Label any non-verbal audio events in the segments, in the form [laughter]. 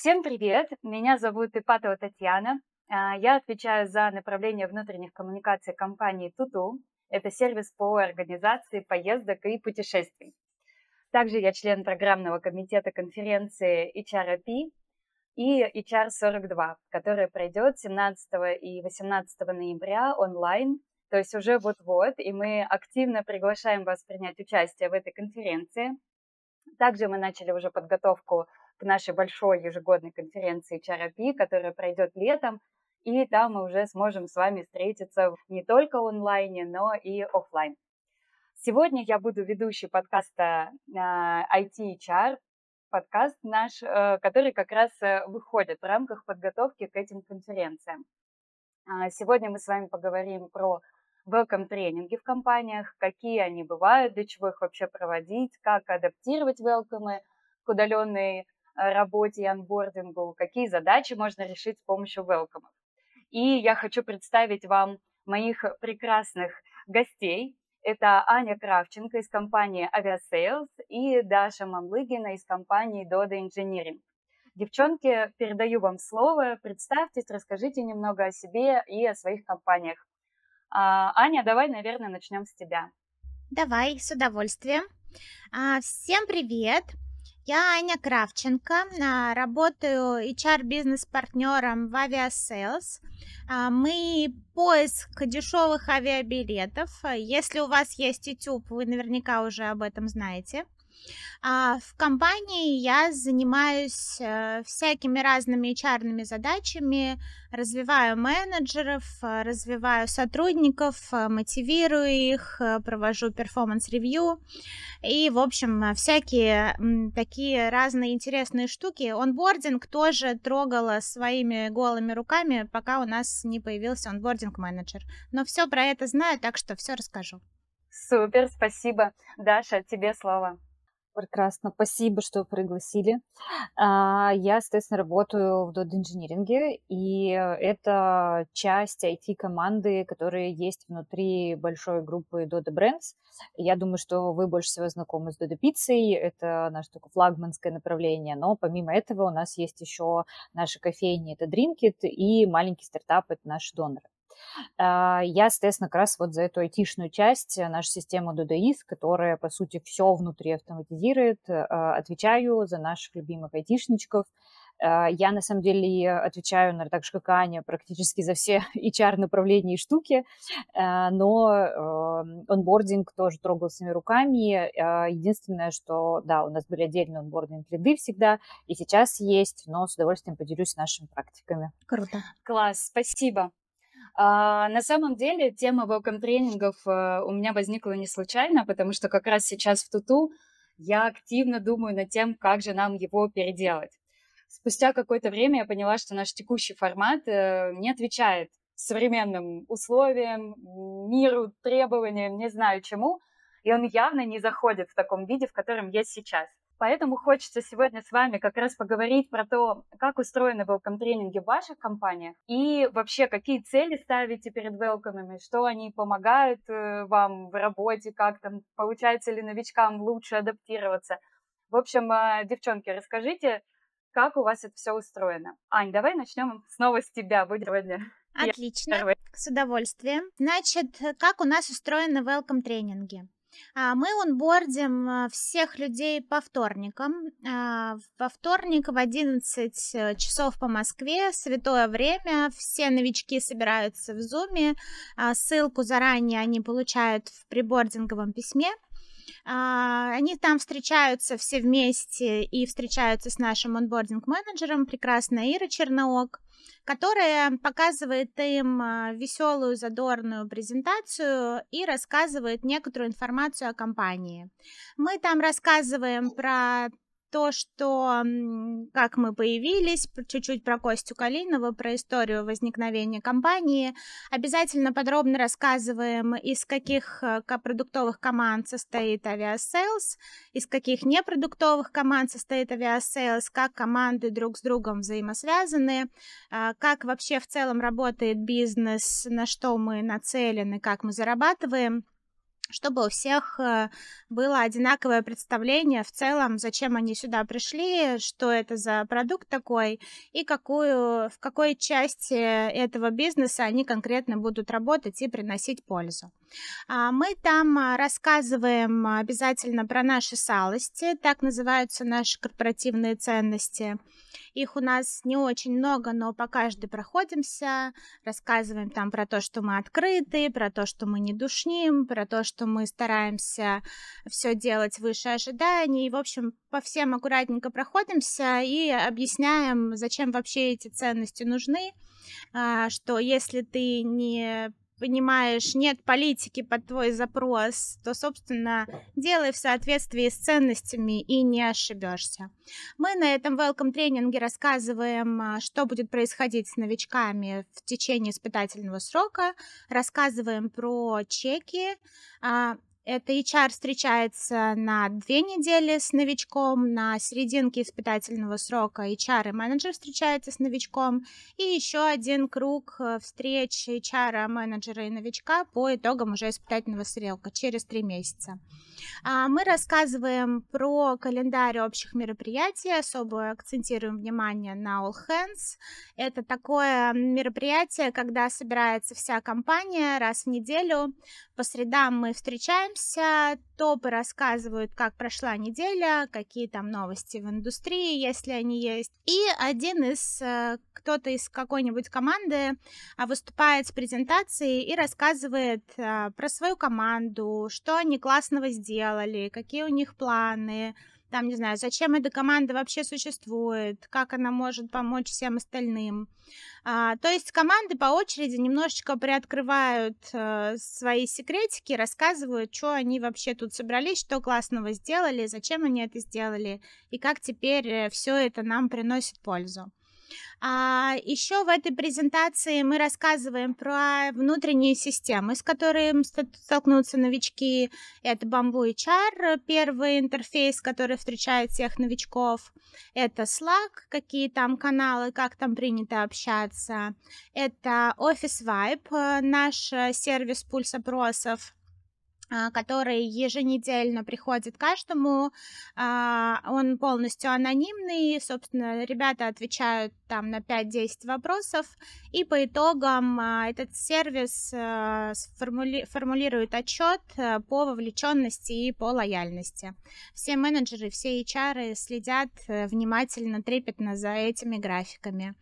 Всем привет! Меня зовут Ипатова Татьяна. А, я отвечаю за направление внутренних коммуникаций компании Туту. Это сервис по организации поездок и путешествий. Также я член программного комитета конференции HRP и HR42, которая пройдет 17 и 18 ноября онлайн, то есть уже вот-вот, и мы активно приглашаем вас принять участие в этой конференции. Также мы начали уже подготовку к нашей большой ежегодной конференции HRP, которая пройдет летом, и там мы уже сможем с вами встретиться не только онлайне, но и офлайн. Сегодня я буду ведущей подкаста IT HR, подкаст наш, э, который как раз э, выходит в рамках подготовки к этим конференциям. А, сегодня мы с вами поговорим про welcome тренинги в компаниях, какие они бывают, для чего их вообще проводить, как адаптировать welcome к удаленной работе и анбордингу, какие задачи можно решить с помощью welcome. И я хочу представить вам моих прекрасных гостей. Это Аня Кравченко из компании Aviasales и Даша Мамлыгина из компании Dodo Engineering. Девчонки, передаю вам слово. Представьтесь, расскажите немного о себе и о своих компаниях. А, Аня, давай, наверное, начнем с тебя. Давай, с удовольствием. А, всем привет! Я Аня Кравченко, а, работаю HR-бизнес-партнером в Aviasales. А, мы поиск дешевых авиабилетов. Если у вас есть YouTube, вы наверняка уже об этом знаете. А в компании я занимаюсь э, всякими разными HR задачами, развиваю менеджеров, э, развиваю сотрудников, э, мотивирую их, провожу performance review и, в общем, всякие такие разные интересные штуки. Онбординг тоже трогала своими голыми руками, пока у нас не появился онбординг-менеджер. Но все про это знаю, так что все расскажу. Супер, спасибо. Даша, тебе слово. Прекрасно, спасибо, что пригласили. А, я, соответственно, работаю в Dot инжиниринге, и это часть IT-команды, которая есть внутри большой группы Dodo Brands. Я думаю, что вы больше всего знакомы с Dodo Пиццей, это наше такое флагманское направление, но помимо этого у нас есть еще наши кофейни, это Drinkit, и маленький стартап, это наши доноры. А, я, соответственно, как раз вот за эту айтишную часть, э, нашу систему DDIS, которая, по сути, все внутри автоматизирует, а, отвечаю за наших любимых айтишничков. А, я, на самом деле, отвечаю, наверное, так же, как Аня, практически за все [laughs] HR-направления и штуки, но онбординг тоже трогал своими руками. Единственное, что, да, у нас были отдельные онбординг-лиды всегда, и сейчас есть, но с удовольствием поделюсь нашими практиками. Круто. Класс, спасибо. А, на самом деле тема welcome тренингов э, у меня возникла не случайно, потому что как раз сейчас в Туту я активно думаю над тем, как же нам его переделать. Спустя какое-то время я поняла, что наш текущий формат э, не отвечает современным условиям, миру, требованиям, не знаю чему, и он явно не заходит в таком виде, в котором есть сейчас. Поэтому хочется сегодня с вами как раз поговорить про то, как устроены welcome тренинги в ваших компаниях и вообще какие цели ставите перед велкомами, что они помогают э, вам в работе, как там получается ли новичкам лучше адаптироваться. В общем, э, девчонки, расскажите, как у вас это все устроено. Ань, давай начнем снова с тебя, будь сегодня. Отлично, с удовольствием. Значит, как у нас устроены welcome тренинги? А, мы онбордим а, всех людей по вторникам. А, во вторник в 11 э, часов по Москве, святое время, все новички собираются в Зуме. Ссылку заранее они получают в прибординговом письме. Они там встречаются все вместе и встречаются с нашим онбординг-менеджером, прекрасная Ира Черноок которая показывает им а, веселую, задорную презентацию и рассказывает некоторую информацию о компании. Мы там рассказываем про то, что как мы появились, чуть-чуть про Костю Калинова, про историю возникновения компании. Обязательно подробно рассказываем, из каких э, продуктовых команд состоит Aviasales, из каких непродуктовых команд состоит Aviasales, как команды друг с другом взаимосвязаны, а, как вообще в целом работает бизнес, на что мы нацелены, как мы зарабатываем. Чтобы у всех э, было одинаковое представление в целом, зачем они сюда пришли, что это за продукт такой и какую, в какой части этого бизнеса они конкретно будут работать и приносить пользу. А мы там а, рассказываем обязательно про наши салости, так называются наши корпоративные ценности. Их у нас не очень много, но по каждой проходимся, рассказываем там про то, что мы открыты, про то, что мы не душним, про то, что мы стараемся все делать выше ожиданий. И, в общем, по всем аккуратненько проходимся и объясняем, зачем вообще эти ценности нужны, а, что если ты не понимаешь, нет политики под твой запрос, то, собственно, делай в соответствии с ценностями и не ошибешься. Мы на этом welcome тренинге рассказываем, а, что будет происходить с новичками в течение испытательного срока, рассказываем про чеки, а, это HR встречается на две недели с новичком, на серединке испытательного срока HR и менеджер встречается с новичком, и еще один круг э, встреч HR, менеджера и новичка по итогам уже испытательного срока через три месяца. А, мы рассказываем про календарь общих мероприятий, особо акцентируем внимание на All Hands. Это такое мероприятие, когда собирается вся компания раз в неделю. По средам мы встречаемся, топы рассказывают, как прошла неделя, какие там новости в индустрии, если они есть. И один из, э, кто-то из какой-нибудь команды а, выступает с презентацией и рассказывает а, про свою команду, что они классного сделали, какие у них планы, там, не знаю, зачем эта команда вообще существует, как она может помочь всем остальным. А, то есть команды по очереди немножечко приоткрывают э, свои секретики, рассказывают, что они вообще тут собрались, что классного сделали, зачем они это сделали, и как теперь э, все это нам приносит пользу. А еще в этой презентации мы рассказываем про внутренние системы, с которыми столкнутся новички. Это Bamboo HR, первый интерфейс, который встречает всех новичков. Это Slack, какие там каналы, как там принято общаться. Это Office Vibe, наш э, сервис пульс опросов который еженедельно приходит каждому. А, он полностью анонимный, собственно, ребята отвечают там на 5-10 вопросов, и по итогам а, этот сервис формулирует отчет э, по вовлеченности и по лояльности. Все менеджеры, все HR следят э, внимательно, трепетно за этими графиками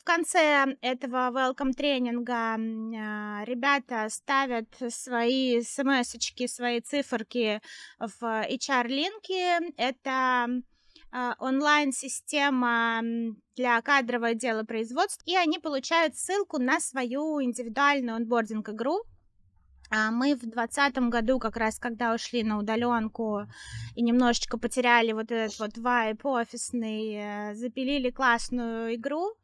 в конце этого welcome тренинга а, ребята ставят свои смс-очки, свои циферки в HR-линки. Это а, онлайн-система для кадрового отдела производства, и они получают ссылку на свою индивидуальную онбординг-игру, а мы в двадцатом году, как раз когда ушли на удаленку и немножечко потеряли вот этот вот вайп офисный, э, запилили классную игру,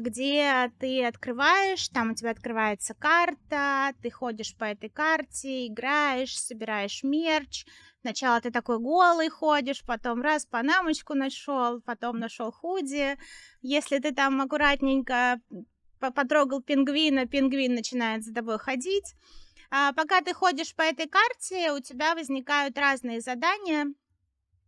где ты открываешь, там у тебя открывается карта, ты ходишь по этой карте, играешь, собираешь мерч. Сначала ты такой голый ходишь, потом раз панамочку нашел, потом нашел худи. Если ты там аккуратненько потрогал пингвина, пингвин начинает за тобой ходить. А пока ты ходишь по этой карте, у тебя возникают разные задания,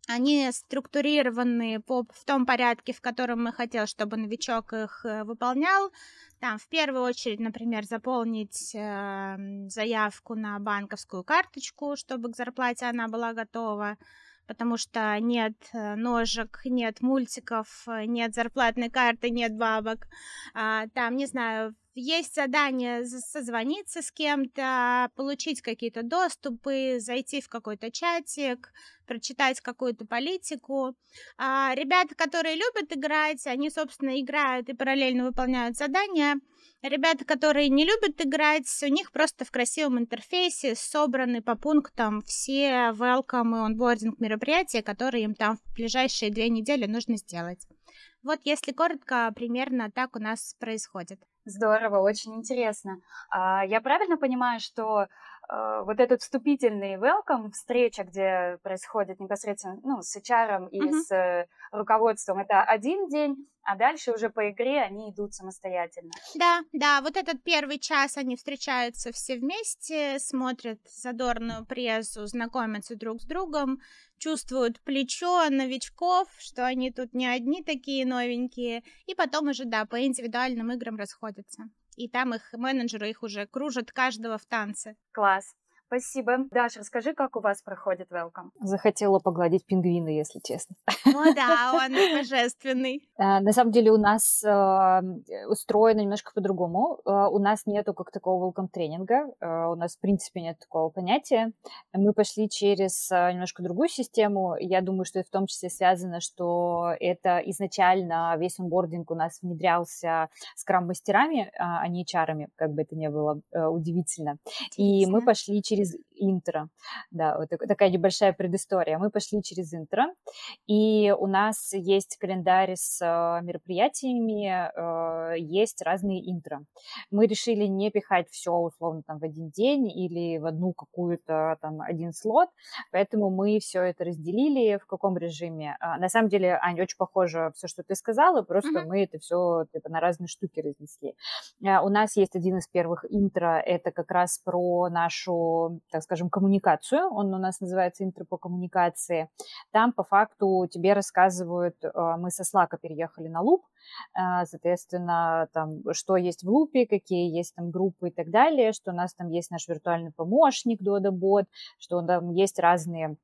они структурированы по, в том порядке, в котором мы хотели, чтобы новичок их э, выполнял. Там в первую очередь, например, заполнить э, заявку на банковскую карточку, чтобы к зарплате она была готова, потому что нет э, ножек, нет мультиков, э, нет зарплатной карты, нет бабок. А, там, не знаю, есть задание созвониться с кем-то, получить какие-то доступы, зайти в какой-то чатик, прочитать какую-то политику. А ребята, которые любят играть, они, собственно, играют и параллельно выполняют задания. Ребята, которые не любят играть, у них просто в красивом интерфейсе собраны по пунктам все welcome и онбординг мероприятия, которые им там в ближайшие две недели нужно сделать. Вот если коротко, примерно так у нас происходит. Здорово, очень интересно. А, я правильно понимаю, что вот этот вступительный welcome, встреча, где происходит непосредственно ну, с HR и mm-hmm. с э, руководством, это один день, а дальше уже по игре они идут самостоятельно. Да, да, вот этот первый час они встречаются все вместе, смотрят задорную прессу, знакомятся друг с другом, чувствуют плечо новичков, что они тут не одни такие новенькие, и потом уже, да, по индивидуальным играм расходятся. И там их менеджеры их уже кружат каждого в танце. Класс. Спасибо. Даша, расскажи, как у вас проходит welcome? Захотела погладить пингвина, если честно. Ну да, [laughs] он божественный. А, на самом деле у нас а, устроено немножко по-другому. А, у нас нету как такого welcome тренинга. У нас, в принципе, нет такого понятия. Мы пошли через немножко другую систему. Я думаю, что это в том числе связано, что это изначально весь онбординг у нас внедрялся скрам-мастерами, а не чарами, как бы это ни было удивительно. Интересно. И мы пошли через через интро. Да, вот такая небольшая предыстория. Мы пошли через интро, и у нас есть календарь с э, мероприятиями, э, есть разные интро. Мы решили не пихать все условно там в один день или в одну какую-то там один слот, поэтому мы все это разделили в каком режиме. А, на самом деле, Аня, очень похоже все, что ты сказала, просто mm-hmm. мы это все типа, на разные штуки разнесли. А, у нас есть один из первых интро, это как раз про нашу так скажем, коммуникацию, он у нас называется интро по коммуникации. Там по факту тебе рассказывают, а, мы со Slack переехали на Loop, а, соответственно, там, что есть в лупе, какие есть там группы и так далее, что у нас там есть наш виртуальный помощник Dodabot, что там есть разные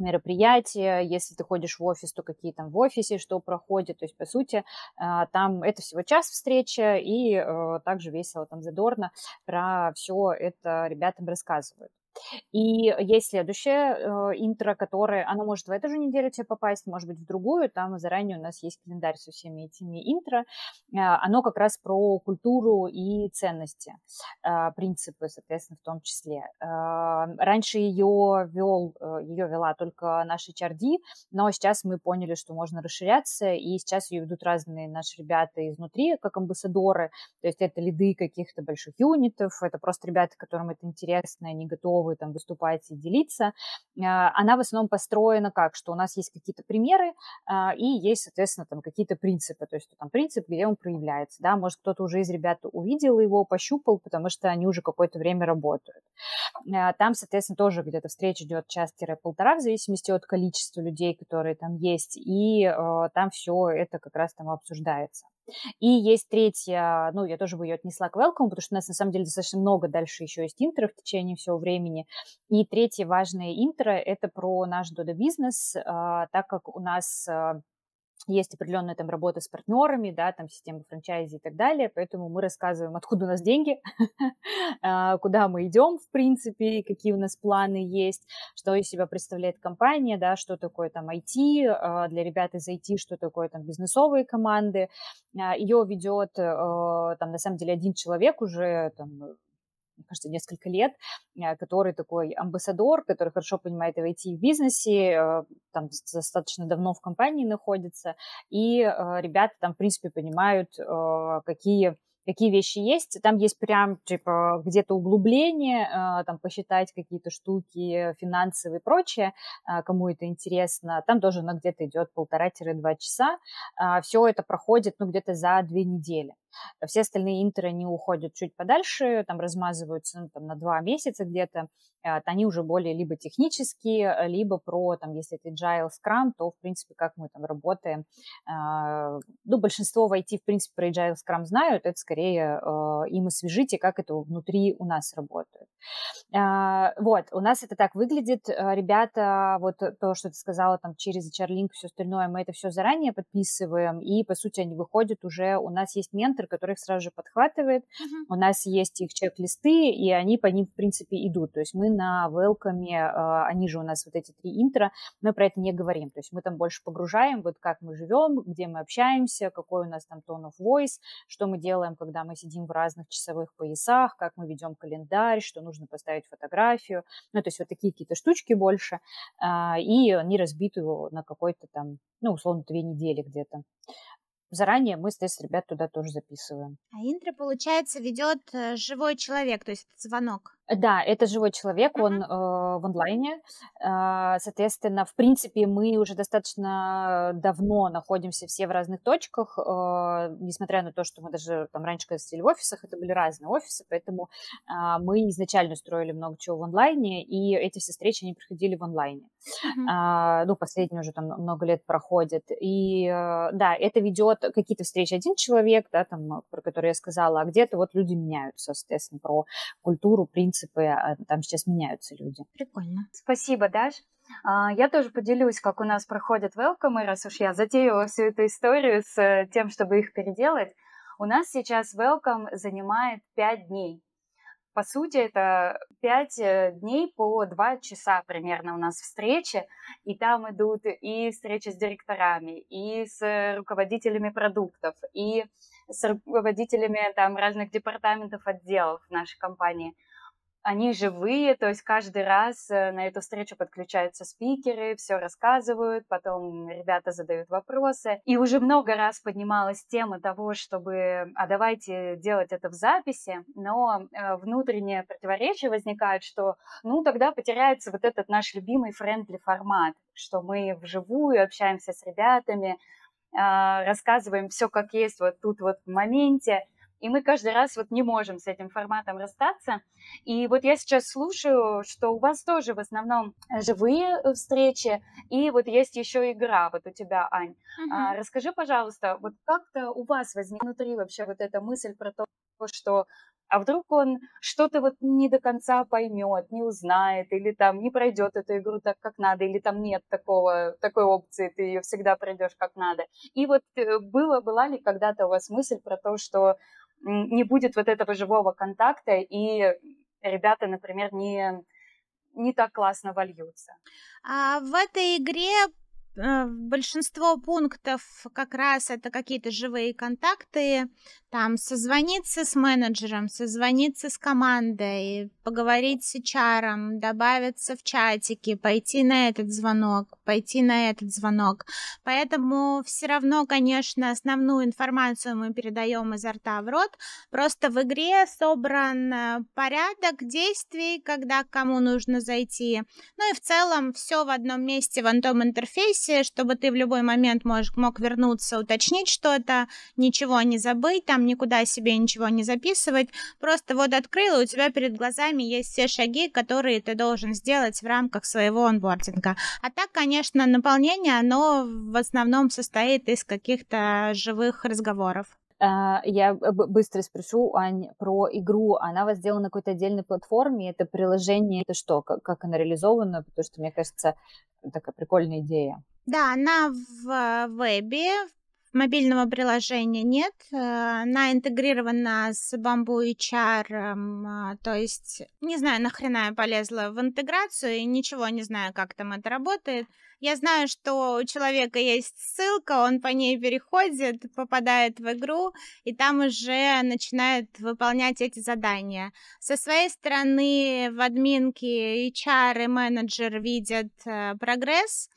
мероприятия, если ты ходишь в офис, то какие там в офисе, что проходит, то есть, по сути, а, там это всего час встреча, и э, также весело, там, задорно про все это ребятам рассказывают. И есть следующее э, интро, которое, оно может в эту же неделю тебе попасть, может быть, в другую, там заранее у нас есть календарь со всеми этими интро, э, оно как раз про культуру и ценности, э, принципы, соответственно, в том числе. Э, раньше ее вел, э, ее вела только наша HRD, но сейчас мы поняли, что можно расширяться, и сейчас ее ведут разные наши ребята изнутри, как амбассадоры, то есть это лиды каких-то больших юнитов, это просто ребята, которым это интересно, они готовы готовы там выступать и делиться. А, она в основном построена как, что у нас есть какие-то примеры а, и есть, соответственно, там какие-то принципы, то есть там принцип, где он проявляется, да, может кто-то уже из ребят увидел его, пощупал, потому что они уже какое-то время работают. А, там, соответственно, тоже где-то встреча идет час-полтора, в зависимости от количества людей, которые там есть, и там все это как раз там обсуждается. И есть третья, ну, я тоже бы ее отнесла к welcome, потому что у нас на самом деле достаточно много дальше еще есть интро в течение всего времени. И третье важное интро – это про наш Dodo бизнес, а, так как у нас а, есть определенная там работа с партнерами, да, там система франчайзи и так далее, поэтому мы рассказываем, откуда у нас деньги, [laughs] а, куда мы идем, в принципе, какие у нас планы есть, что из себя представляет компания, да, что такое там IT, а, для ребят из IT, что такое там бизнесовые команды. А, Ее ведет там на самом деле один человек уже там мне кажется, несколько лет, э, который такой амбассадор, который хорошо понимает и в IT, и в бизнесе, э, там достаточно давно в компании находится, и э, ребята там, в принципе, понимают, какие какие вещи есть. Там есть прям, типа, где-то углубление, там, посчитать какие-то штуки финансовые и прочее, кому это интересно. Там тоже на где-то идет полтора-два часа. Все это проходит, ну, где-то за две недели. Все остальные интеры, они уходят чуть подальше, там размазываются ну, там, на два месяца где-то. А, они уже более либо технические, либо про, там, если это agile Scrum, то, в принципе, как мы там работаем. Ну, большинство в IT, в принципе, про agile Scrum знают, это скорее им освежите, как это внутри у нас работает. Вот, у нас это так выглядит. Ребята, вот то, что ты сказала, там, через HR-линк, все остальное, мы это все заранее подписываем, и, по сути, они выходят уже, у нас есть ментор, ментор, который их сразу же подхватывает. Uh-huh. У нас есть их чек-листы, и они по ним, в принципе, идут. То есть мы на велкаме, они же у нас вот эти три интро, мы про это не говорим. То есть мы там больше погружаем, вот как мы живем, где мы общаемся, какой у нас там tone of voice, что мы делаем, когда мы сидим в разных часовых поясах, как мы ведем календарь, что нужно поставить фотографию. Ну, то есть вот такие какие-то штучки больше. Э, и они разбиты на какой-то там, ну, условно, две недели где-то заранее мы, соответственно, ребят туда тоже записываем. А интро, получается, ведет э, живой человек, то есть это звонок? Да, это живой человек, он э, в онлайне. Э, соответственно, в принципе, мы уже достаточно давно находимся все в разных точках, э, несмотря на то, что мы даже там раньше, когда сидели в офисах, это были разные офисы, поэтому э, мы изначально строили много чего в онлайне, и эти все встречи, они проходили в онлайне. Mm-hmm. Э, ну, последние уже там много лет проходят. И э, да, это ведет какие-то встречи один человек, да, там, про которые я сказала, а где-то вот люди меняются, соответственно, про культуру, принципы, принципы, а, там сейчас меняются люди. Прикольно. Спасибо, Даш. А, я тоже поделюсь, как у нас проходят велкомы, раз уж я затеяла всю эту историю с э, тем, чтобы их переделать. У нас сейчас welcome занимает 5 дней. По сути, это 5 э, дней по 2 часа примерно у нас встречи, и там идут и встречи с директорами, и с руководителями продуктов, и с руководителями там разных департаментов, отделов нашей компании – они живые, то есть каждый раз э, на эту встречу подключаются спикеры, все рассказывают, потом ребята задают вопросы. И уже много раз поднималась тема того, чтобы, а давайте делать это в записи, но э, внутреннее противоречие возникает, что, ну, тогда потеряется вот этот наш любимый френдли формат, что мы вживую общаемся с ребятами, а, рассказываем все как есть вот тут вот в моменте, и мы каждый раз вот не можем с этим форматом расстаться. И вот я сейчас слушаю, что у вас тоже в основном живые э, встречи, и вот есть еще игра вот у тебя, Ань. Uh-huh. А, расскажи, пожалуйста, вот как-то у вас возник внутри вообще вот эта мысль про то, что а вдруг он что-то вот не до конца поймет, не узнает, или там не пройдет эту игру так, как надо, или там нет такого, такой опции, ты ее всегда пройдешь как надо. И вот э, было, была ли когда-то у вас мысль про то, что не будет вот этого живого контакта, и ребята, например, не, не так классно вольются. А в этой игре большинство пунктов как раз это какие-то живые контакты, там созвониться с менеджером, созвониться с командой, поговорить с HR, добавиться в чатики, пойти на этот звонок, пойти на этот звонок. Поэтому все равно, конечно, основную информацию мы передаем изо рта в рот. Просто в игре собран э, порядок действий, когда кому нужно зайти. Ну и в целом все в одном месте в одном интерфейсе, чтобы ты в любой момент мог, мог вернуться, уточнить что-то, ничего не забыть, там никуда себе ничего не записывать, просто вот открыл, и у тебя перед глазами есть все шаги, которые ты должен сделать в рамках своего онбординга. А так, конечно, наполнение, оно в основном состоит из каких-то живых разговоров. А, я быстро спрошу, Ань, про игру. Она у вас сделана на какой-то отдельной платформе? Это приложение, это что? Как, как она реализована? Потому что, мне кажется, такая прикольная идея. Да, она в вебе, мобильного приложения нет. Э, она интегрирована с Bamboo HR, а, то есть не знаю, нахрена я полезла в интеграцию и ничего не знаю, как там это работает. Я знаю, что у человека есть ссылка, он по ней переходит, попадает в игру, и там уже начинает выполнять эти задания. Со своей стороны в админке HR и менеджер видят э, прогресс,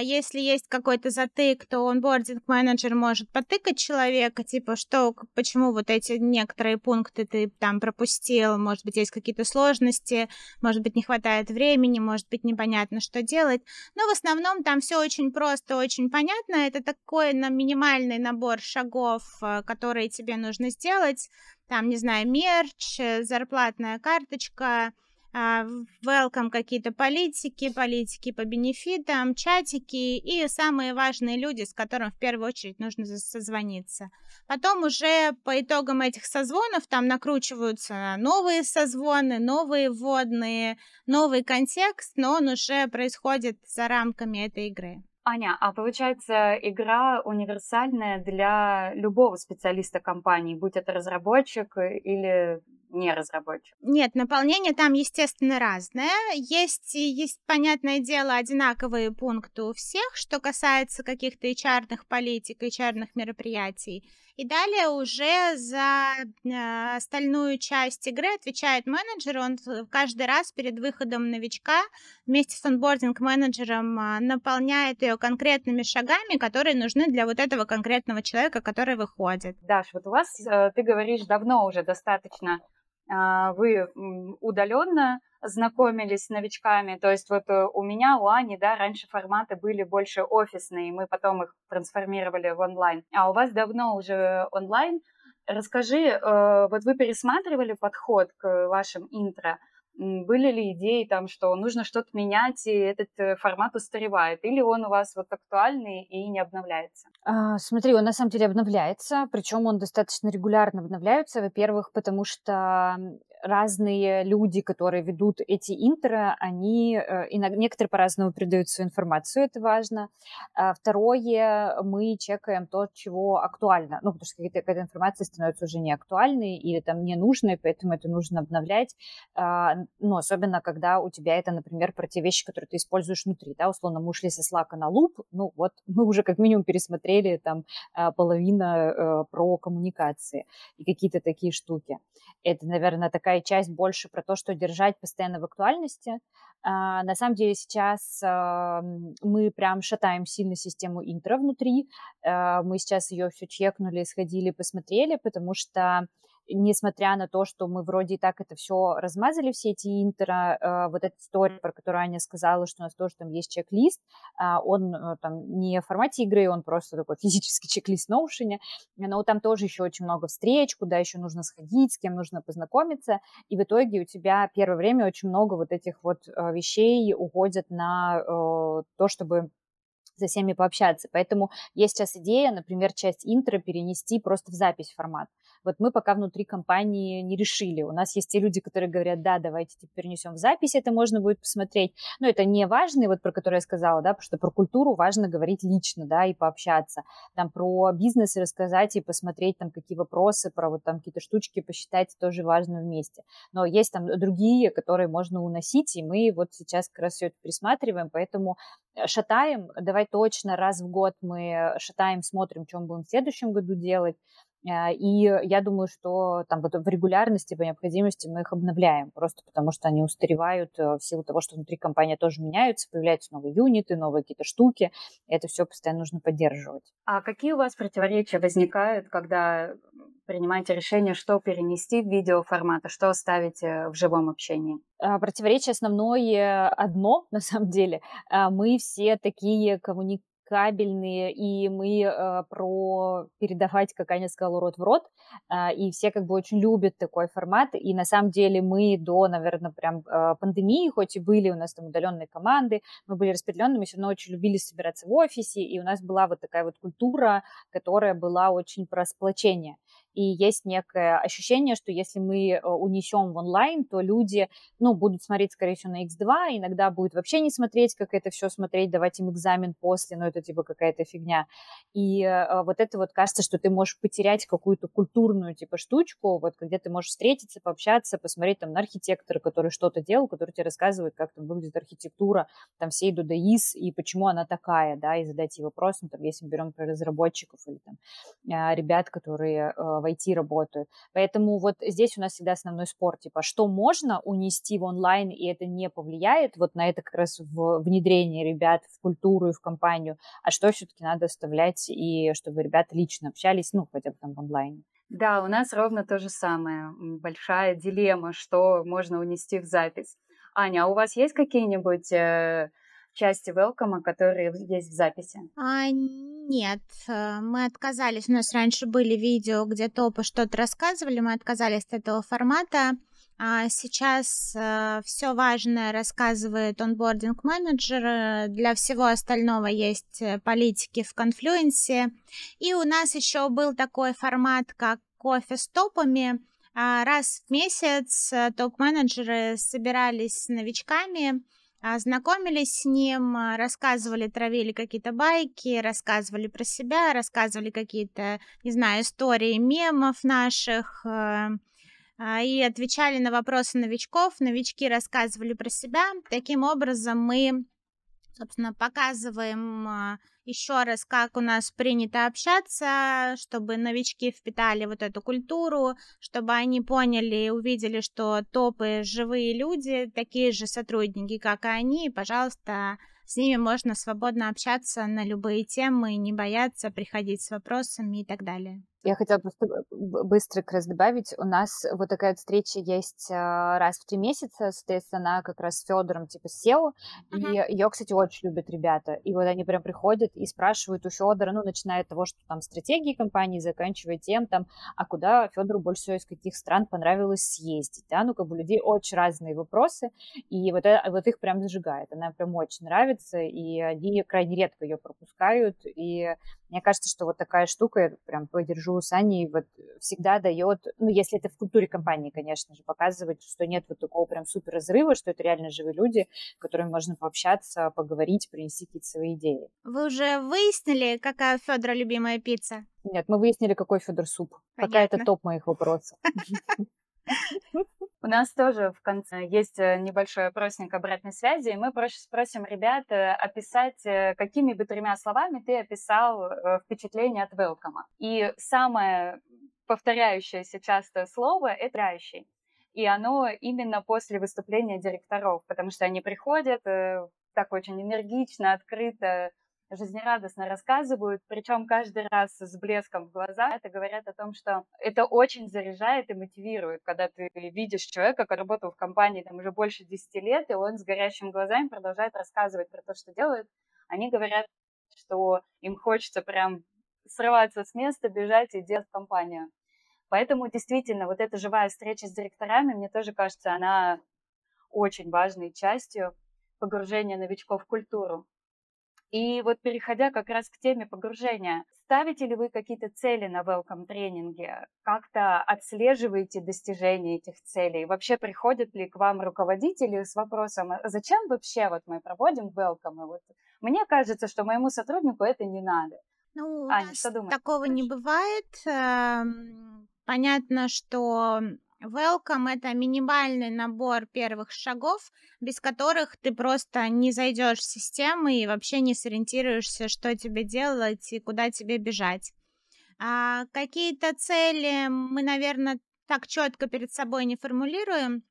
если есть какой-то затык, то онбординг-менеджер может потыкать человека, типа, что, почему вот эти некоторые пункты ты там пропустил, может быть, есть какие-то сложности, может быть, не хватает времени, может быть, непонятно, что делать. Но в основном там все очень просто, очень понятно. Это такой на минимальный набор шагов, э, которые тебе нужно сделать. Там, не знаю, мерч, э, зарплатная карточка, а, welcome какие-то политики, политики по бенефитам, чатики и самые важные люди, с которыми в первую очередь нужно созвониться. Потом уже по итогам этих созвонов там накручиваются новые созвоны, новые вводные, новый контекст, но он уже происходит за рамками этой игры. Аня, а получается игра универсальная для любого специалиста компании, будь это разработчик или не разработчик? Нет, наполнение там, естественно, разное. Есть, есть, понятное дело, одинаковые пункты у всех, что касается каких-то HR политик, HR мероприятий. И далее уже за э, остальную часть игры отвечает менеджер. Он каждый раз перед выходом новичка вместе с онбординг-менеджером э, наполняет ее конкретными шагами, которые нужны для вот этого конкретного человека, который выходит. Даш, вот у вас, э, ты говоришь, давно уже достаточно а, вы удаленно знакомились с новичками. То есть вот э, у меня, у Ани, да, раньше форматы были больше офисные, мы потом их трансформировали в онлайн. А у вас давно уже онлайн. Расскажи, э, вот вы пересматривали подход к вашим интро, были ли идеи там, что нужно что-то менять, и этот э, формат устаревает? Или он у вас вот актуальный и не обновляется? А, смотри, он на самом деле обновляется, причем он достаточно регулярно обновляется. Во-первых, потому что разные люди, которые ведут эти интро, они э, иногда, некоторые по-разному передают свою информацию, это важно. А второе, мы чекаем то, чего актуально, ну, потому что какая-то информация становится уже не актуальной или там не нужной, поэтому это нужно обновлять, а, ну, особенно когда у тебя это, например, про те вещи, которые ты используешь внутри, да, условно, мы ушли со Slack на луп, ну, вот [laughs] мы уже как минимум пересмотрели там а, половина э, про коммуникации и какие-то такие штуки. Это, наверное, такая часть больше про то, что держать постоянно в актуальности. А, на самом деле сейчас а, мы прям шатаем сильно систему интро внутри. А, мы сейчас ее все чекнули, сходили, посмотрели, потому что несмотря на то, что мы вроде и так это все размазали, все эти интера, э, вот эта история, про которую Аня сказала, что у нас тоже там есть чек-лист, э, он э, там не в формате игры, он просто такой [laughs] физический чек-лист Notion, но там тоже еще очень много встреч, куда еще нужно сходить, с кем нужно познакомиться, и в итоге у тебя первое время очень много вот этих вот э, вещей уходят на то, чтобы за всеми пообщаться. Поэтому есть сейчас идея, например, часть интро перенести просто в запись формат. Вот мы пока внутри компании не решили. У нас есть те люди, которые говорят, да, давайте типа, перенесем в запись, это можно будет посмотреть. Но это не важно, вот про которые я сказала, да, потому что про культуру важно говорить лично, да, и пообщаться. Там про бизнес рассказать и посмотреть там какие вопросы, про вот там какие-то штучки посчитать тоже важно вместе. Но есть там другие, которые можно уносить, и мы вот сейчас как раз все это присматриваем, поэтому э, шатаем, давай точно раз в год мы шатаем, смотрим, мы будем в следующем году делать, и я думаю, что там вот в регулярности, по необходимости мы их обновляем, просто потому что они устаревают э, в силу того, что внутри компании тоже меняются, появляются новые юниты, новые какие-то штуки. И это все постоянно нужно поддерживать. А какие у вас противоречия возникают, когда принимаете решение, что перенести в видеоформат, а что оставить э, в живом общении? А, противоречие основное одно, [laughs] на самом деле. Мы все такие коммуни кабельные, и мы э, про передавать, как Аня сказала, рот в рот, э, и все как бы очень любят такой формат, и на самом деле мы до, наверное, прям э, пандемии, хоть и были у нас там удаленные команды, мы были распределенными, все равно очень любили собираться в офисе, и у нас была вот такая вот культура, которая была очень про сплочение и есть некое ощущение, что если мы э, унесем в онлайн, то люди, ну, будут смотреть, скорее всего, на X2, иногда будет вообще не смотреть, как это все смотреть, давать им экзамен после, ну, это типа какая-то фигня. И э, вот это вот кажется, что ты можешь потерять какую-то культурную, типа, штучку, вот, где ты можешь встретиться, пообщаться, посмотреть там на архитектора, который что-то делал, который тебе рассказывает, как там выглядит архитектура, там, всей Дудаис, и почему она такая, да, и задать ей вопрос, ну, там, если мы берем про разработчиков или там а, ребят, которые э, в IT работают. Поэтому вот здесь у нас всегда основной спор, типа, что можно унести в онлайн, и это не повлияет вот на это как раз в внедрение ребят в культуру и в компанию, а что все-таки надо оставлять, и чтобы ребята лично общались, ну, хотя бы там в онлайне. Да, у нас ровно то же самое. Большая дилемма, что можно унести в запись. Аня, а у вас есть какие-нибудь э, части Welcome, которые есть в записи? А, нет, э, мы отказались. У нас раньше были видео, где топы что-то рассказывали, мы отказались от этого формата. А сейчас э, все важное рассказывает онбординг менеджер. Для всего остального есть э, политики в конфлюенсе. И у нас еще был такой формат, как кофе с топами. А раз в месяц э, топ-менеджеры собирались с новичками, знакомились с ним, а, рассказывали, травили какие-то байки, рассказывали про себя, рассказывали какие-то, не знаю, истории мемов наших а, и отвечали на вопросы новичков. Новички рассказывали про себя. Таким образом мы, собственно, показываем еще раз, как у нас принято общаться, чтобы новички впитали вот эту культуру, чтобы они поняли и увидели, что топы живые люди, такие же сотрудники, как и они, и, пожалуйста, с ними можно свободно общаться на любые темы, не бояться приходить с вопросами и так далее. Я хотела просто быстро как раз добавить. У нас вот такая встреча есть а, раз в три месяца, соответственно, она как раз с Федором типа сел, uh-huh. и ее, кстати, очень любят ребята. И вот они прям приходят и спрашивают у Федора, ну, начиная от того, что там стратегии компании, заканчивая тем, там, а куда Федору больше всего из каких стран понравилось съездить, да, ну, как бы у людей очень разные вопросы, и вот, это, вот их прям зажигает, она прям очень нравится, и они крайне редко ее пропускают, и мне кажется, что вот такая штука, я прям поддержу с Аней, вот всегда дает, ну, если это в культуре компании, конечно же, показывать, что нет вот такого прям супер разрыва, что это реально живые люди, с которыми можно пообщаться, поговорить, принести какие-то свои идеи. Вы уже выяснили, какая Федора любимая пицца? Нет, мы выяснили, какой Федор суп. Понятно. Пока это топ моих вопросов. [laughs] У нас тоже в конце есть э, небольшой опросник обратной связи, и мы просим ребят э, описать, э, какими бы тремя словами ты описал впечатление от велкома. И самое повторяющееся частое слово — это «играющий». И оно именно после выступления директоров, потому что они приходят так очень энергично, открыто, жизнерадостно рассказывают, причем каждый раз с блеском в глазах. Это говорят о том, что это очень заряжает и мотивирует, когда ты видишь человека, который работал в компании там уже больше 10 лет, и он с горящими глазами продолжает рассказывать про то, что делает. Они говорят, что им хочется прям срываться с места, бежать и делать компанию. Поэтому действительно вот эта живая встреча с директорами, мне тоже кажется, она очень важной частью погружения новичков в культуру. И вот переходя как раз к теме погружения, ставите ли вы какие-то цели на welcome тренинге? Как-то отслеживаете достижение этих целей? Вообще приходят ли к вам руководители с вопросом, а зачем вообще вот мы проводим welcome? И вот мне кажется, что моему сотруднику это не надо. Ну, Аня, что думаешь? Такого не бывает. Эм, понятно, что Welcome — это минимальный набор первых шагов, без которых ты просто не зайдешь в систему и вообще не сориентируешься, что тебе делать и куда тебе бежать. А какие-то цели мы, наверное, так четко перед собой не формулируем.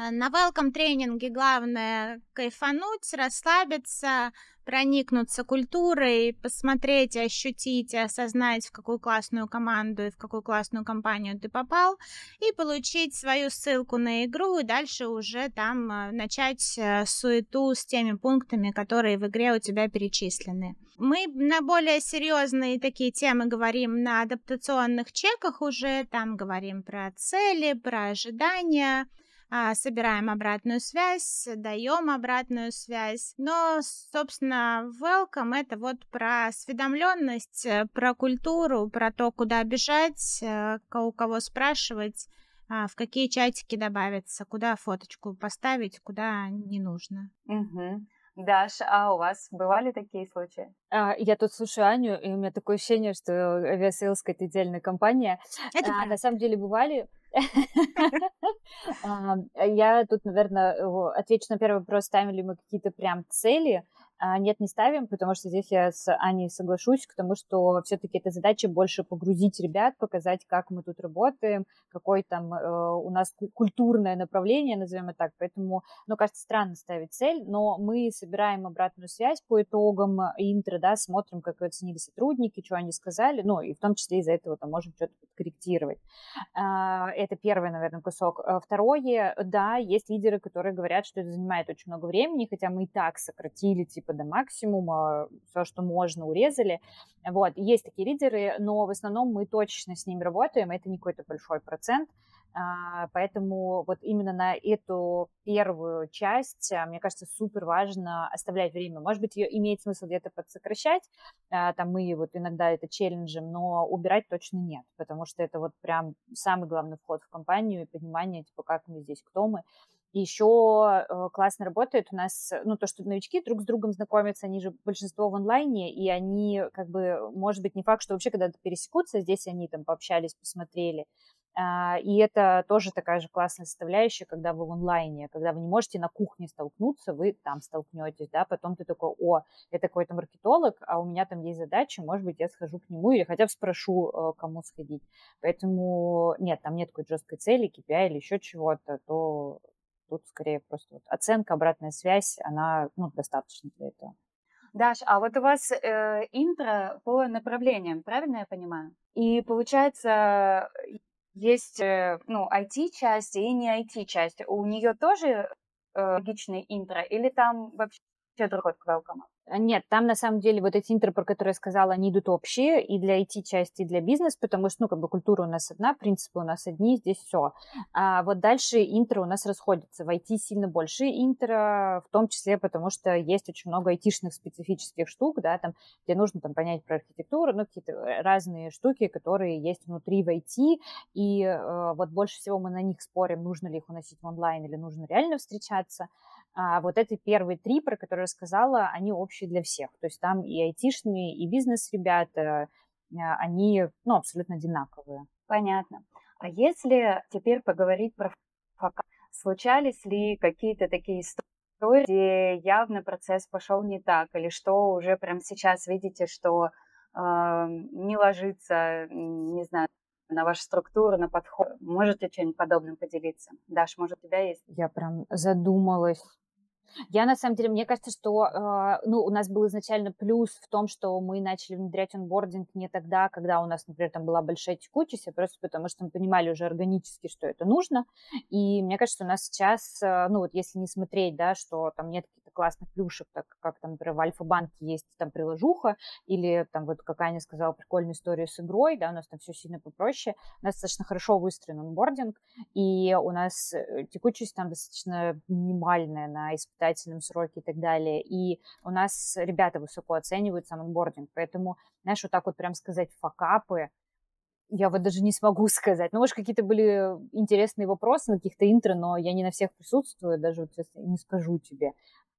А на welcome тренинге главное кайфануть, расслабиться, проникнуться культурой, посмотреть, ощутить, осознать, в какую классную команду и в какую классную компанию ты попал, и получить свою ссылку на игру, и дальше уже там э, начать э, суету с теми пунктами, которые в игре у тебя перечислены. Мы на более серьезные такие темы говорим на адаптационных чеках уже, там говорим про цели, про ожидания, а, собираем обратную связь, даем обратную связь. Но, собственно, welcome это вот про осведомленность, э, про культуру, про то, куда бежать, э, у кого спрашивать, а, в какие чатики добавиться, куда фоточку поставить, куда не нужно. Угу. Даша, а у вас бывали такие случаи? А, я тут слушаю Аню, и у меня такое ощущение, что Aviasales какая-то отдельная компания. Это а, на самом деле бывали [laughs] Я тут, наверное, отвечу на первый вопрос, ставим мы какие-то прям цели. А, нет, не ставим, потому что здесь я с Аней соглашусь к тому, что все-таки эта задача больше погрузить ребят, показать, как мы тут работаем, какое там э, у нас культурное направление, назовем это так. Поэтому, ну, кажется, странно ставить цель, но мы собираем обратную связь по итогам интро, да, смотрим, как оценили сотрудники, что они сказали, ну, и в том числе из-за этого там можем что-то подкорректировать. А, это первый, наверное, кусок. А, второе, да, есть лидеры, которые говорят, что это занимает очень много времени, хотя мы и так сократили, типа, типа до максимума, все, что можно, урезали. Вот, есть такие лидеры, но в основном мы точечно с ними работаем, это не какой-то большой процент, а, Поэтому вот именно на эту первую часть, а, мне кажется, супер важно оставлять время. Может быть, ее имеет смысл где-то подсокращать, а, там мы вот иногда это челленджим, но убирать точно нет, потому что это вот прям самый главный вход в компанию и понимание, типа, как мы здесь, кто мы. Еще э, классно работает у нас, ну, то, что новички друг с другом знакомятся, они же большинство в онлайне, и они, как бы, может быть, не факт, что вообще когда-то пересекутся, здесь они там пообщались, посмотрели. А, и это тоже такая же классная составляющая, когда вы в онлайне, когда вы не можете на кухне столкнуться, вы там столкнетесь, да, потом ты такой, о, это какой-то маркетолог, а у меня там есть задача, может быть, я схожу к нему или хотя бы спрошу, э, кому сходить. Поэтому нет, там нет какой-то жесткой цели, KPI или еще чего-то, то Тут скорее просто вот оценка, обратная связь, она ну, достаточно для этого. Даш, а вот у вас э, интро по направлениям, правильно я понимаю? И получается, есть э, ну, IT-часть и не IT-часть. У нее тоже э, логичный интро или там вообще другой welcome? А, нет, там на самом деле вот эти интро, про которые я сказала, они идут общие и для IT-части, и для бизнес, потому что, ну, как бы культура у нас одна, принципы у нас одни, здесь все. А вот дальше интро у нас расходятся. В IT сильно больше интро, в том числе потому, что есть очень много айтишных специфических штук, да, там, где нужно там понять про архитектуру, ну, какие-то э, разные штуки, которые есть внутри в IT, и э, вот больше всего мы на них спорим, нужно ли их уносить в онлайн или нужно реально встречаться. А вот эти первые три, про которые я сказала, они общие для всех. То есть там и айтишные, и бизнес-ребята, а, они ну, абсолютно одинаковые. Понятно. А если теперь поговорить про факап, случались ли какие-то такие истории, где явно процесс пошел не так, или что уже прямо сейчас видите, что э, не ложится, не знаю, на вашу структуру, на подход. Можете что-нибудь подобным поделиться? Даш, может, у тебя есть? Я прям задумалась. Я, на самом деле, мне кажется, что э, ну, у нас был изначально плюс в том, что мы начали внедрять онбординг не тогда, когда у нас, например, там была большая текучесть, а просто потому что мы понимали уже органически, что это нужно. И мне кажется, у нас сейчас, э, ну вот если не смотреть, да, что там нет классных плюшек, так как там, например, в Альфа-банке есть там приложуха, или там вот, как Аня сказала, прикольную историю с игрой, да, у нас там все сильно попроще. У нас достаточно хорошо выстроен онбординг, и у нас э, текучесть там достаточно минимальная на испытательном сроке и так далее. И у нас ребята высоко оценивают сам онбординг, поэтому, знаешь, вот так вот прям сказать факапы, я вот даже не смогу [laughs] сказать. Ну, может, какие-то были интересные вопросы на каких-то интро, но я не на всех присутствую, даже вот сейчас не скажу тебе.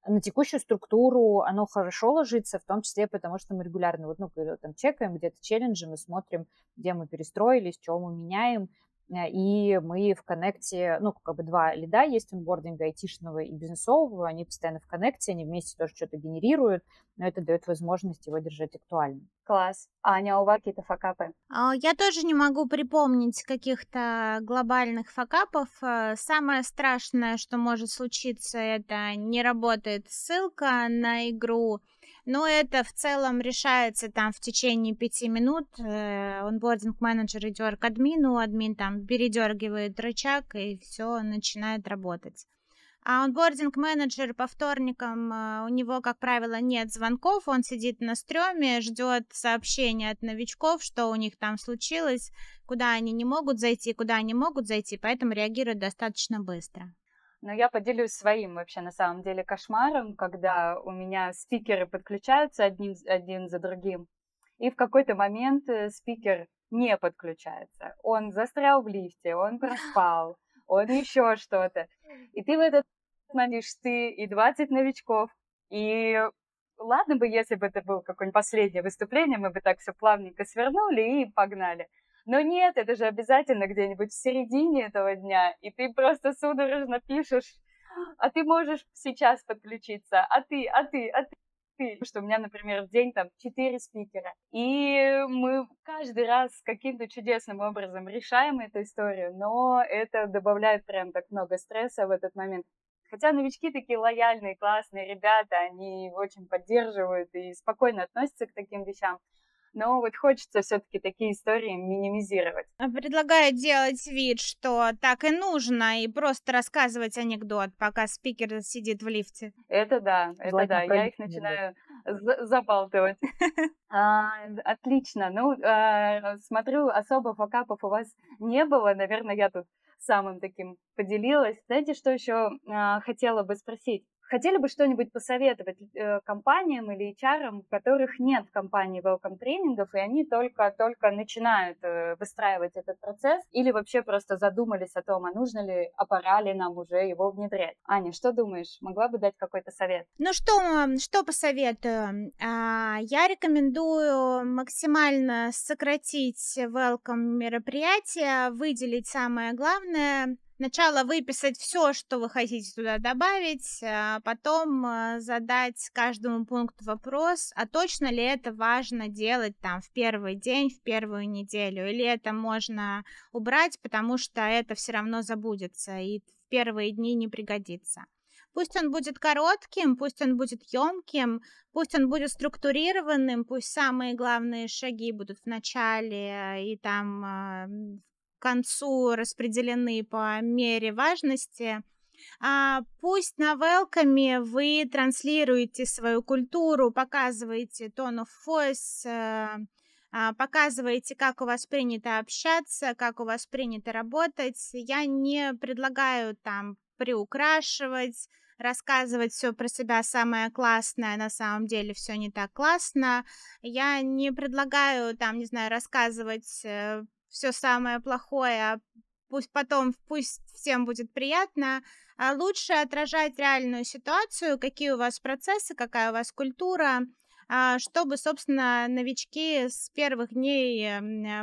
На текущую структуру оно хорошо ложится, в том числе потому, что мы регулярно вот, ну, там чекаем где-то челленджи, мы смотрим, где мы перестроились, что мы меняем, и мы в коннекте, ну, как бы два лида есть онбординга айтишного и бизнесового, они постоянно в коннекте, они вместе тоже что-то генерируют, но это дает возможность его держать актуальным. Класс. Аня, а у вас какие-то факапы? А, я тоже не могу припомнить каких-то глобальных факапов. Э, самое страшное, что может случиться, это не работает ссылка на игру, но это в целом решается там в течение пяти минут. Э, онбординг менеджер идет к админу, админ там передергивает рычаг и все начинает работать. А онбординг менеджер по вторникам, э, у него, как правило, нет звонков, он сидит на стреме, ждет сообщения от новичков, что у них там случилось, куда они не могут зайти, куда они могут зайти, поэтому реагирует достаточно быстро. Но я поделюсь своим вообще на самом деле кошмаром, когда у меня спикеры подключаются один, один за другим, и в какой-то момент э, спикер не подключается. Он застрял в лифте, он проспал, [laughs] он еще что-то. И ты в этот момент ты и 20 новичков, и ладно бы, если бы это было какое-нибудь последнее выступление, мы бы так все плавненько свернули и погнали. Но нет, это же обязательно где-нибудь в середине этого дня, и ты просто судорожно пишешь, а ты можешь сейчас подключиться, а ты, а ты, а ты. Что у меня, например, в день там четыре спикера. И мы каждый раз каким-то чудесным образом решаем эту историю, но это добавляет прям так много стресса в этот момент. Хотя новички такие лояльные, классные ребята, они очень поддерживают и спокойно относятся к таким вещам но вот хочется все-таки такие истории минимизировать. А предлагаю делать вид, что так и нужно, и просто рассказывать анекдот, пока спикер сидит в лифте. Это да, это Желательно да, я их начинаю забалтывать. [laughs] А, отлично, ну, а, смотрю, особо факапов у вас не было, наверное, я тут самым таким поделилась. Знаете, что еще а, хотела бы спросить? Хотели бы что-нибудь посоветовать э, компаниям или HR, которых нет в компании welcome тренингов, и они только-только начинают э, выстраивать этот процесс, или вообще просто задумались о том, а нужно ли, а пора ли нам уже его внедрять. Аня, что думаешь? Могла бы дать какой-то совет? Ну что, что посоветую? А, я рекомендую максимально сократить welcome мероприятия, выделить самое главное – Сначала выписать все, что вы хотите туда добавить, а потом э, задать каждому пункту вопрос, а точно ли это важно делать там в первый день, в первую неделю, или это можно убрать, потому что это все равно забудется и в первые дни не пригодится. Пусть он будет коротким, пусть он будет емким, пусть он будет структурированным, пусть самые главные шаги будут в начале и там а, концу распределены по мере важности. А, пусть на велкаме вы транслируете свою культуру, показываете tone of voice, э, а, показываете, как у вас принято общаться, как у вас принято работать. Я не предлагаю там приукрашивать, рассказывать все про себя самое классное, на самом деле все не так классно. Я не предлагаю там, не знаю, рассказывать э, все самое плохое, пусть потом, пусть всем будет приятно, а лучше отражать реальную ситуацию, какие у вас процессы, какая у вас культура, а, чтобы, собственно, новички с первых дней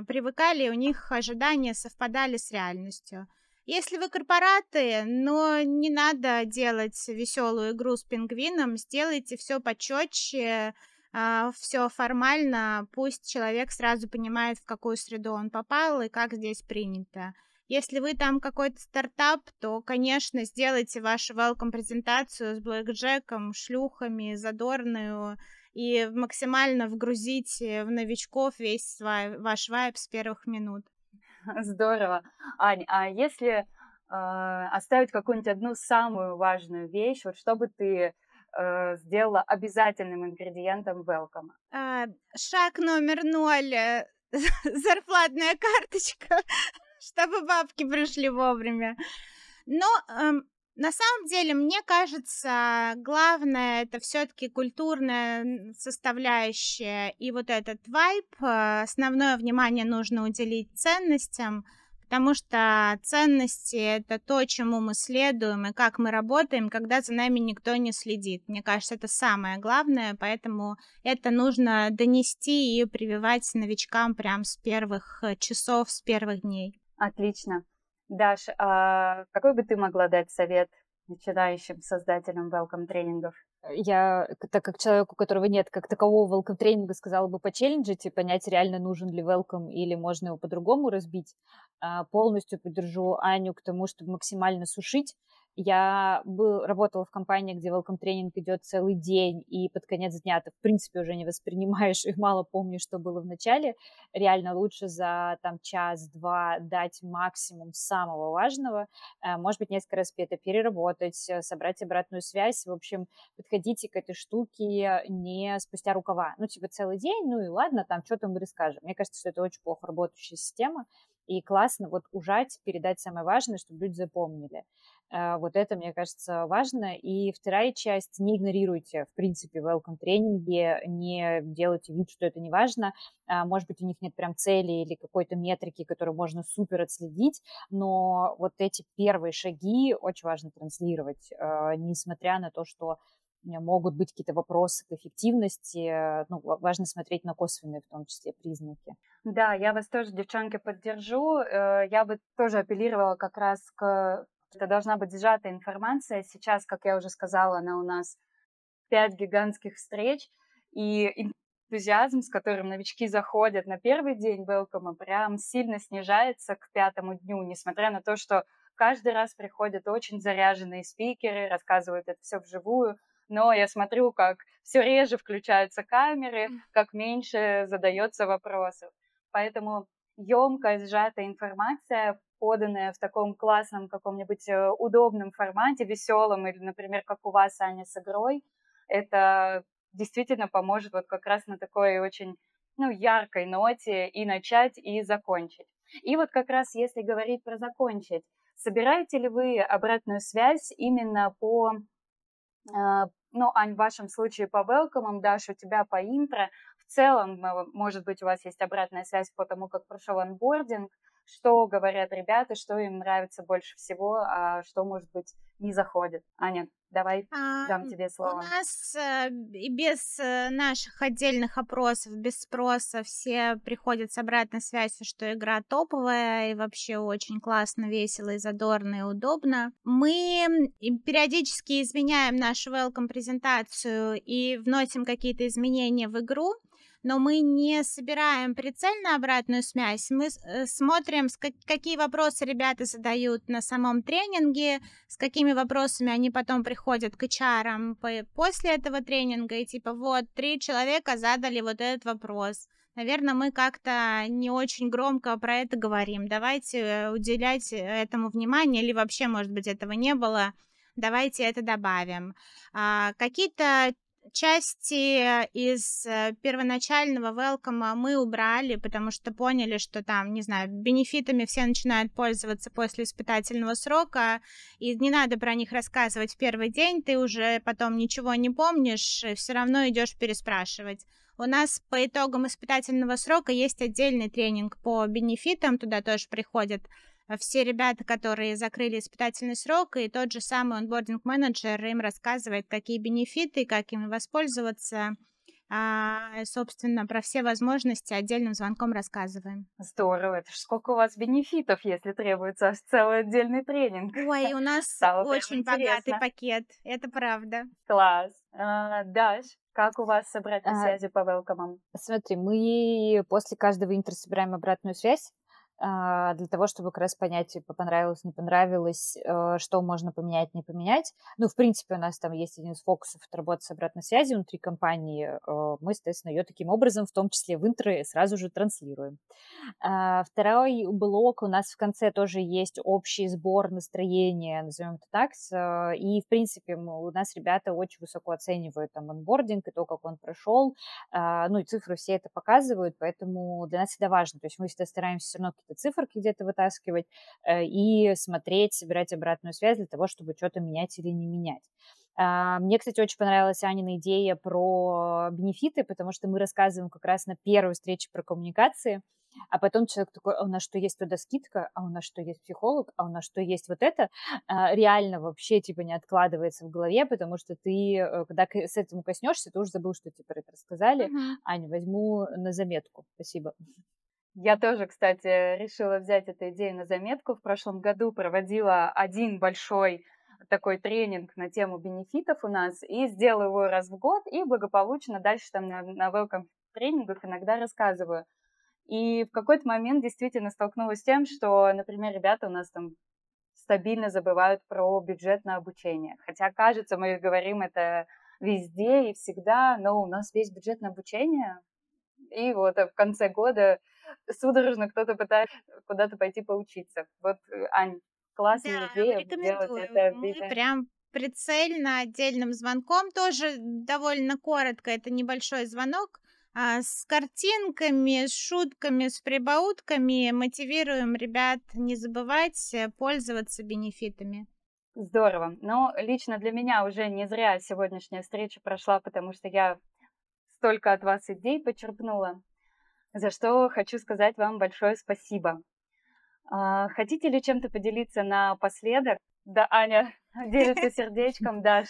привыкали, у них ожидания совпадали с реальностью. Если вы корпораты, но не надо делать веселую игру с пингвином, сделайте все почетче, а, все формально, пусть человек сразу понимает, в какую среду он попал и как здесь принято. Если вы там какой-то стартап, то, конечно, сделайте вашу welcome презентацию с блэкджеком, шлюхами, задорную, и максимально вгрузить э, в новичков весь ваш вайб с первых минут. [laughs] Здорово. Ань, а если э, оставить какую-нибудь одну самую важную вещь, вот что бы ты э, сделала обязательным ингредиентом welcome? Э, шаг номер ноль. Э, [laughs] зарплатная карточка, [laughs] чтобы бабки пришли вовремя. Но эм, на самом деле, мне кажется, главное это все-таки культурная составляющая и вот этот вайб. Э, основное внимание нужно уделить ценностям, потому что ценности это то, чему мы следуем и как мы работаем, когда за нами никто не следит. Мне кажется, это самое главное, поэтому это нужно донести и прививать новичкам прям с первых э, часов, с первых дней. Отлично. Даш, а какой бы ты могла дать совет начинающим создателям welcome тренингов? Я, так как человек, у которого нет как такового welcome тренинга, сказала бы почелленджить и понять, реально нужен ли welcome или можно его по-другому разбить. А, полностью поддержу Аню к тому, чтобы максимально сушить я был, работала в компании, где welcome тренинг идет целый день, и под конец дня ты, в принципе, уже не воспринимаешь и мало помнишь, что было в начале. Реально лучше за там час-два дать максимум самого важного. Э, может быть, несколько раз это переработать, э, собрать обратную связь. В общем, подходите к этой штуке не спустя рукава. Ну, типа, целый день, ну и ладно, там что-то мы расскажем. Мне кажется, что это очень плохо работающая система, и классно вот ужать, передать самое важное, чтобы люди запомнили. Э, вот это, мне кажется, важно. И вторая часть, не игнорируйте, в принципе, welcome тренинги, не делайте вид, что это не важно. А, может быть, у них нет прям цели или какой-то метрики, которую можно супер отследить, но вот эти первые шаги очень важно транслировать, э, несмотря на то, что могут быть какие-то вопросы к эффективности. Ну, важно смотреть на косвенные, в том числе, признаки. Да, я вас тоже, девчонки, поддержу. Э, я бы тоже апеллировала как раз к это должна быть сжатая информация. Сейчас, как я уже сказала, она у нас пять гигантских встреч, и энтузиазм, с которым новички заходят на первый день welcome, прям сильно снижается к пятому дню, несмотря на то, что каждый раз приходят очень заряженные спикеры, рассказывают это все вживую, но я смотрю, как все реже включаются камеры, как меньше задается вопросов. Поэтому емкая, сжатая информация поданная в таком классном каком-нибудь э, удобном формате, веселом, или, например, как у вас, Аня, с игрой, это действительно поможет вот как раз на такой очень ну, яркой ноте и начать, и закончить. И вот как раз если говорить про закончить, собираете ли вы обратную связь именно по, э, ну, Ань, в вашем случае по велкомам, Даша, у тебя по интро, в целом, может быть, у вас есть обратная связь по тому, как прошел анбординг, что говорят ребята, что им нравится больше всего, а что, может быть, не заходит. Аня, давай а, дам тебе слово. У нас э, без э, наших отдельных опросов, без спроса все приходят с обратной связью, что игра топовая и вообще очень классно, весело и задорно и удобно. Мы периодически изменяем нашу welcome презентацию и вносим какие-то изменения в игру, но мы не собираем прицельно обратную связь, мы э, смотрим, какие вопросы ребята задают на самом тренинге, с какими вопросами они потом приходят к HR после этого тренинга, и типа вот, три человека задали вот этот вопрос. Наверное, мы как-то не очень громко про это говорим. Давайте уделять этому внимание, или вообще, может быть, этого не было. Давайте это добавим. А, какие-то части из э, первоначального welcome мы убрали, потому что поняли, что там, не знаю, бенефитами все начинают пользоваться после испытательного срока, и не надо про них рассказывать в первый день, ты уже потом ничего не помнишь, все равно идешь переспрашивать. У нас по итогам испытательного срока есть отдельный тренинг по бенефитам, туда тоже приходят все ребята, которые закрыли испытательный срок, и тот же самый онбординг-менеджер им рассказывает, какие бенефиты, как ими воспользоваться. А, собственно, про все возможности отдельным звонком рассказываем. Здорово. Это ж сколько у вас бенефитов, если требуется аж целый отдельный тренинг. Ой, у нас [laughs] Стало очень богатый пакет. Это правда. Класс. А, Даш, как у вас с обратной а, связью по велкомам? Смотри, мы после каждого интер собираем обратную связь. А, для того, чтобы как раз понять, типа, понравилось, не понравилось, э, что можно поменять, не поменять. Ну, в принципе, у нас там есть один из фокусов это работа с обратной связью внутри компании. Э, мы, соответственно, ее таким образом, в том числе в интро, сразу же транслируем. А, второй блок у нас в конце тоже есть общий сбор настроения, назовем это так. Э, и, в принципе, у нас ребята очень высоко оценивают там онбординг и то, как он прошел. А, ну, и цифры все это показывают, поэтому для нас всегда важно. То есть мы всегда стараемся все равно какие-то циферки где-то вытаскивать э, и смотреть, собирать обратную связь для того, чтобы что-то менять или не менять. А, мне, кстати, очень понравилась Анина идея про бенефиты, потому что мы рассказываем как раз на первой встрече про коммуникации, а потом человек такой, а у нас что, есть туда скидка, а у нас что, есть психолог, а у нас что, есть вот это, а, реально вообще, типа, не откладывается в голове, потому что ты, э, когда с этим коснешься, ты уже забыл, что тебе про это рассказали. Uh-huh. Аня, возьму на заметку. Спасибо. Я тоже, кстати, решила взять эту идею на заметку. В прошлом году проводила один большой такой тренинг на тему бенефитов у нас и сделала его раз в год и благополучно дальше там на, на welcome тренингах иногда рассказываю. И в какой-то момент действительно столкнулась с тем, что, например, ребята у нас там стабильно забывают про бюджет на обучение. Хотя, кажется, мы говорим это везде и всегда, но у нас весь бюджет на обучение. И вот в конце года судорожно кто-то пытается куда-то пойти поучиться. Вот, э, Ань, классная да, идея делать это. Мы прям прицельно отдельным звонком, тоже довольно коротко, это небольшой звонок, а с картинками, с шутками, с прибаутками мотивируем ребят не забывать э, пользоваться бенефитами. Здорово. Но лично для меня уже не зря сегодняшняя встреча прошла, потому что я столько от вас идей почерпнула за что хочу сказать вам большое спасибо. А, хотите ли чем-то поделиться напоследок? Да, Аня, [laughs] [laughs] делится сердечком, Даш.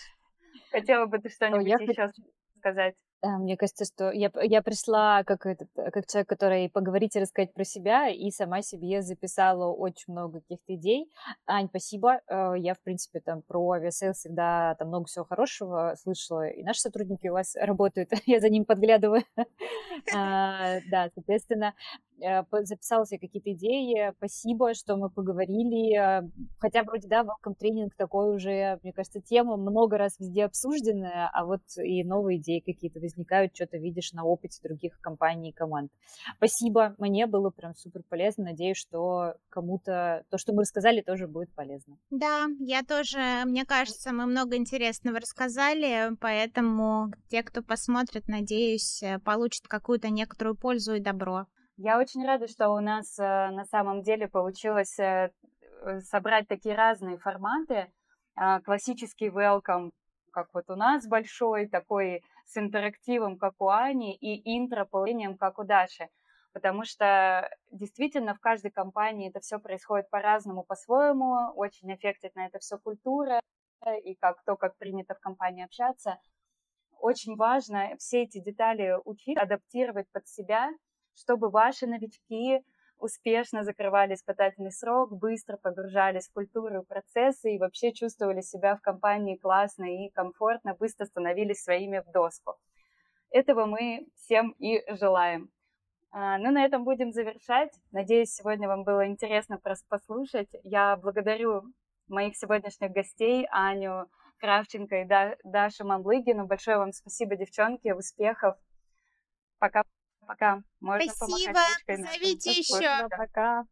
Хотела бы ты что-нибудь еще сказать? Мне кажется, что я, я пришла как, этот, как человек, который поговорить и рассказать про себя, и сама себе записала очень много каких-то идей. Ань, спасибо. Э, я, в принципе, там про Aviasales всегда там много всего хорошего слышала, и наши сотрудники у вас работают, [laughs] я за ним подглядываю. [laughs] А, да, соответственно, Э, записала себе какие-то идеи. Спасибо, что мы поговорили. Хотя вроде, да, welcome тренинг такой уже, мне кажется, тема много раз везде обсужденная, а вот и новые идеи какие-то возникают, что-то видишь на опыте других компаний и команд. Спасибо, мне было прям супер полезно. Надеюсь, что кому-то то, что мы рассказали, тоже будет полезно. Да, я тоже, мне кажется, мы много интересного рассказали, поэтому те, кто посмотрит, надеюсь, э, получат какую-то некоторую пользу и добро. Я очень рада, что у нас э, на самом деле получилось э, э, собрать такие разные форматы. А, классический welcome, как вот у нас большой, такой с интерактивом, как у Ани, и интро как у Даши. Потому что действительно в каждой компании это все происходит по-разному, по-своему, очень аффектит на это все культура и как то, как принято в компании общаться. Очень важно все эти детали учить, адаптировать под себя – чтобы ваши новички успешно закрывали испытательный срок, быстро погружались в культуру и процессы и вообще чувствовали себя в компании классно и комфортно, быстро становились своими в доску. этого мы всем и желаем. А, ну, на этом будем завершать. Надеюсь, сегодня вам было интересно послушать. Я благодарю моих сегодняшних гостей, Аню Кравченко и Дашу Мамлыгину. Большое вам спасибо, девчонки, успехов. Пока. Пока. Можно Спасибо. Зовите еще. Пока.